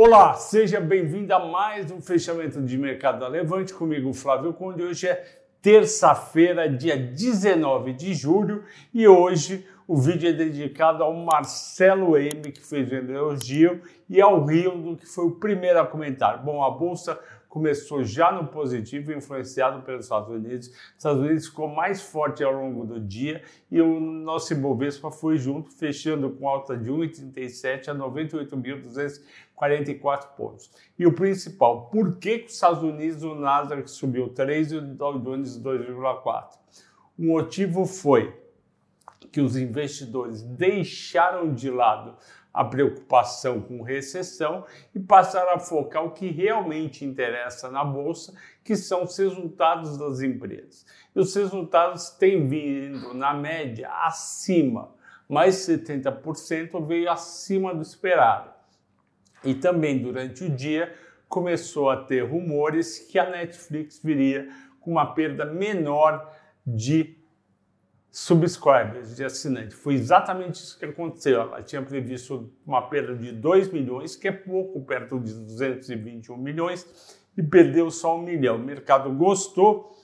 Olá, seja bem-vindo a mais um fechamento de mercado da Levante comigo, Flávio Conde. Hoje é terça-feira, dia 19 de julho, e hoje o vídeo é dedicado ao Marcelo M, que fez o elogio, e ao Rio, que foi o primeiro a comentar. Bom, a bolsa começou já no positivo, influenciado pelos Estados Unidos. Os Estados Unidos ficou mais forte ao longo do dia e o nosso Ibovespa foi junto, fechando com alta de 1,37 a 98.244 pontos. E o principal, por que os Estados Unidos o Nasdaq subiu 3 e o Dow Jones 2,4? O motivo foi que os investidores deixaram de lado a preocupação com recessão e passaram a focar o que realmente interessa na bolsa, que são os resultados das empresas. E os resultados têm vindo, na média, acima, mais 70% veio acima do esperado. E também durante o dia começou a ter rumores que a Netflix viria com uma perda menor de subscribers, de assinantes. Foi exatamente isso que aconteceu. Ela tinha previsto uma perda de 2 milhões, que é pouco, perto de 221 milhões, e perdeu só um milhão. O mercado gostou,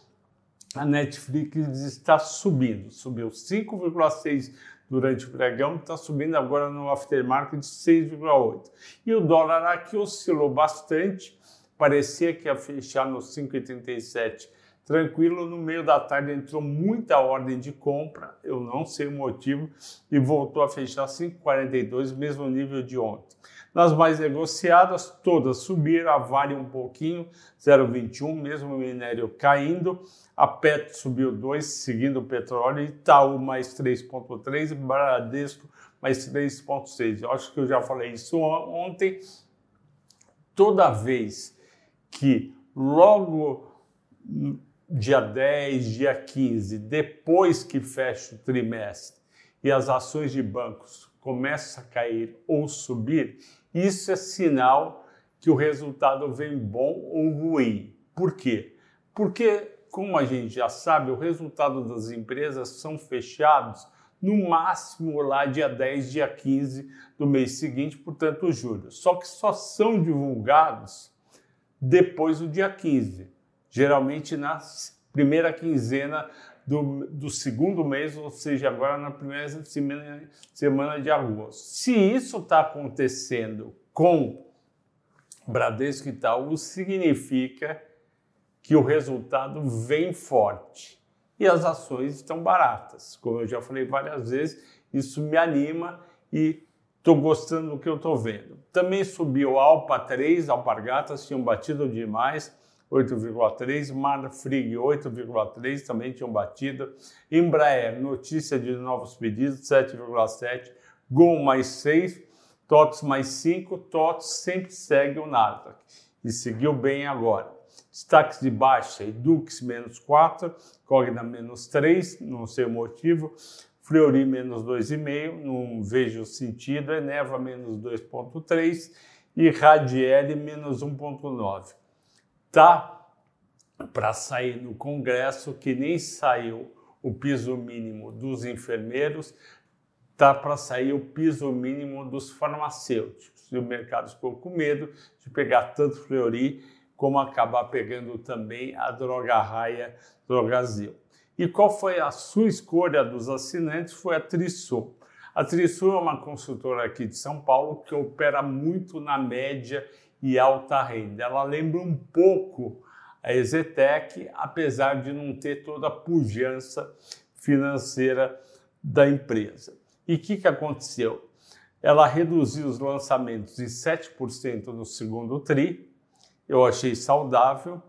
a Netflix está subindo, subiu 5,6 durante o pregão, está subindo agora no aftermarket de 6,8. E o dólar aqui oscilou bastante, parecia que ia fechar no 5,37 tranquilo. No meio da tarde entrou muita ordem de compra, eu não sei o motivo, e voltou a fechar 5,42, mesmo nível de ontem. Nas mais negociadas, todas subiram, a Vale um pouquinho, 0,21, mesmo o minério caindo. A Petro subiu 2, seguindo o petróleo, Itaú mais 3,3 Bradesco mais 3,6. Eu acho que eu já falei isso ontem. Toda vez que logo dia 10, dia 15, depois que fecha o trimestre e as ações de bancos começam a cair ou subir, isso é sinal que o resultado vem bom ou ruim. Por quê? Porque, como a gente já sabe, o resultado das empresas são fechados no máximo lá dia 10, dia 15 do mês seguinte, portanto, julho. Só que só são divulgados depois do dia 15 geralmente na primeira quinzena do, do, segundo mês, ou seja, agora na primeira semana, semana de agosto. Se isso está acontecendo com Bradesco e Itaú, significa que o resultado vem forte e as ações estão baratas. Como eu já falei várias vezes, isso me anima e estou gostando do que eu estou vendo. Também subiu Alpa 3, Alpargatas tinham batido demais 8,3, Marfrig 8,3, também tinham batido. Embraer, notícia de novos pedidos, 7,7. Gol mais 6, TOTS mais 5, TOTS sempre segue o Nasdaq e seguiu bem agora. Destaques de baixa, Edux menos 4, Cogna menos 3, não sei o motivo, Fleury menos 2,5, não vejo sentido, Eneva menos 2,3 e Radiel menos 1,9 tá para sair no Congresso, que nem saiu o piso mínimo dos enfermeiros, tá para sair o piso mínimo dos farmacêuticos. E o mercado ficou com medo de pegar tanto Fleury como acabar pegando também a droga raia Drogazil. E qual foi a sua escolha dos assinantes? Foi a Trisul. A Trisul é uma consultora aqui de São Paulo que opera muito na média e alta renda. Ela lembra um pouco a Exetec, apesar de não ter toda a pujança financeira da empresa. E o que, que aconteceu? Ela reduziu os lançamentos em 7% no segundo TRI, eu achei saudável,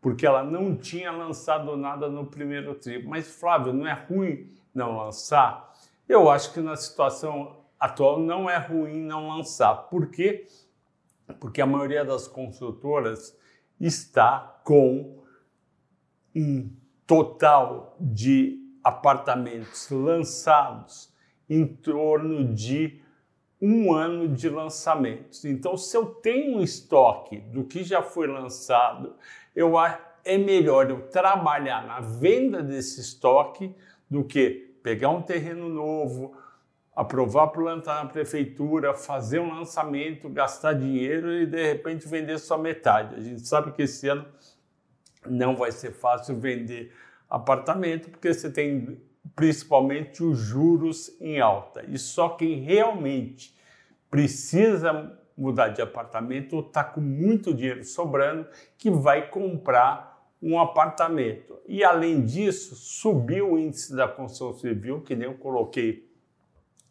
porque ela não tinha lançado nada no primeiro TRI. Mas, Flávio, não é ruim não lançar? Eu acho que na situação atual não é ruim não lançar. Por quê? Porque a maioria das construtoras está com um total de apartamentos lançados em torno de um ano de lançamentos. Então, se eu tenho um estoque do que já foi lançado, eu é melhor eu trabalhar na venda desse estoque do que pegar um terreno novo, aprovar plantar na prefeitura, fazer um lançamento, gastar dinheiro e de repente vender só metade. A gente sabe que esse ano não vai ser fácil vender apartamento porque você tem principalmente os juros em alta. E só quem realmente precisa mudar de apartamento está com muito dinheiro sobrando que vai comprar um apartamento. E além disso, subiu o índice da construção civil, que nem eu coloquei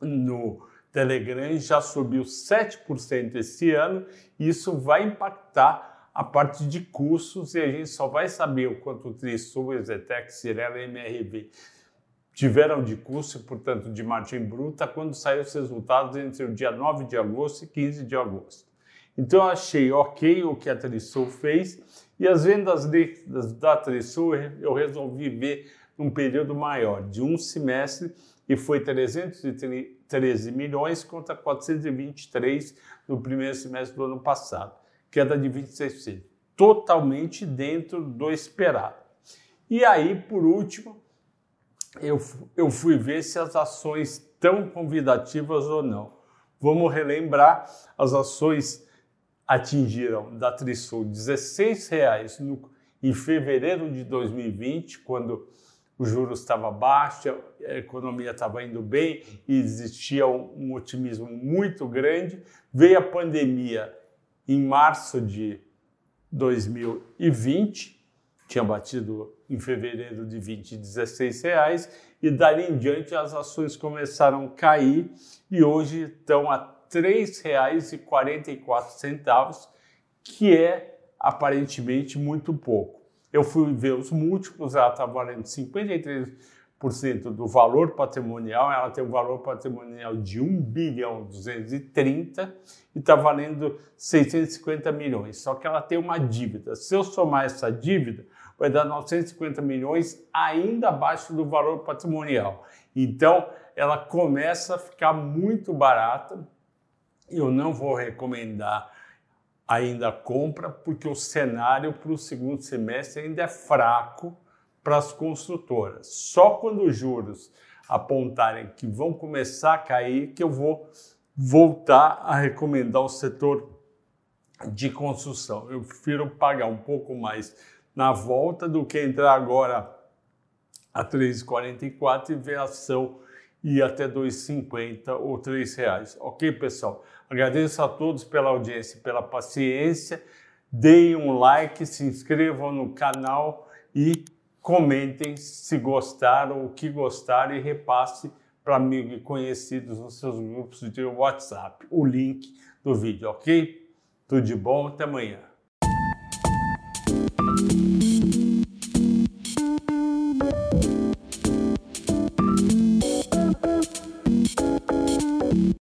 no Telegram, já subiu 7% esse ano, e isso vai impactar a parte de custos e a gente só vai saber o quanto o Trisul, Exetec, Cirela e MRV tiveram de custo, portanto, de margem bruta, quando saíram os resultados entre o dia 9 de agosto e 15 de agosto. Então, eu achei ok o que a Trisul fez e as vendas líquidas da Trisul eu resolvi ver num período maior, de um semestre, e foi 313 milhões contra 423 no primeiro semestre do ano passado, queda de 26%, totalmente dentro do esperado. E aí, por último, eu, eu fui ver se as ações estão convidativas ou não. Vamos relembrar, as ações atingiram da Trisul R$ 16,00 no, em fevereiro de 2020, quando o juros estava baixo, a economia estava indo bem e existia um, um otimismo muito grande. Veio a pandemia em março de 2020, tinha batido em fevereiro de 20, 16 reais e dali em diante as ações começaram a cair e hoje estão a R$ 3,44, que é aparentemente muito pouco. Eu fui ver os múltiplos, ela está valendo 53% do valor patrimonial, ela tem um valor patrimonial de 1 bilhão 230 e está valendo 650 milhões. Só que ela tem uma dívida. Se eu somar essa dívida, vai dar 950 milhões, ainda abaixo do valor patrimonial. Então, ela começa a ficar muito barata. Eu não vou recomendar ainda compra, porque o cenário para o segundo semestre ainda é fraco para as construtoras. Só quando os juros apontarem que vão começar a cair que eu vou voltar a recomendar o setor de construção. Eu prefiro pagar um pouco mais na volta do que entrar agora a 3,44 e ver a ação ir até 2,50 ou 3 reais. Ok, pessoal? Agradeço a todos pela audiência, pela paciência. Deem um like, se inscrevam no canal e comentem se gostaram, o que gostaram e repasse para amigos e conhecidos nos seus grupos de WhatsApp o link do vídeo, ok? Tudo de bom, até amanhã.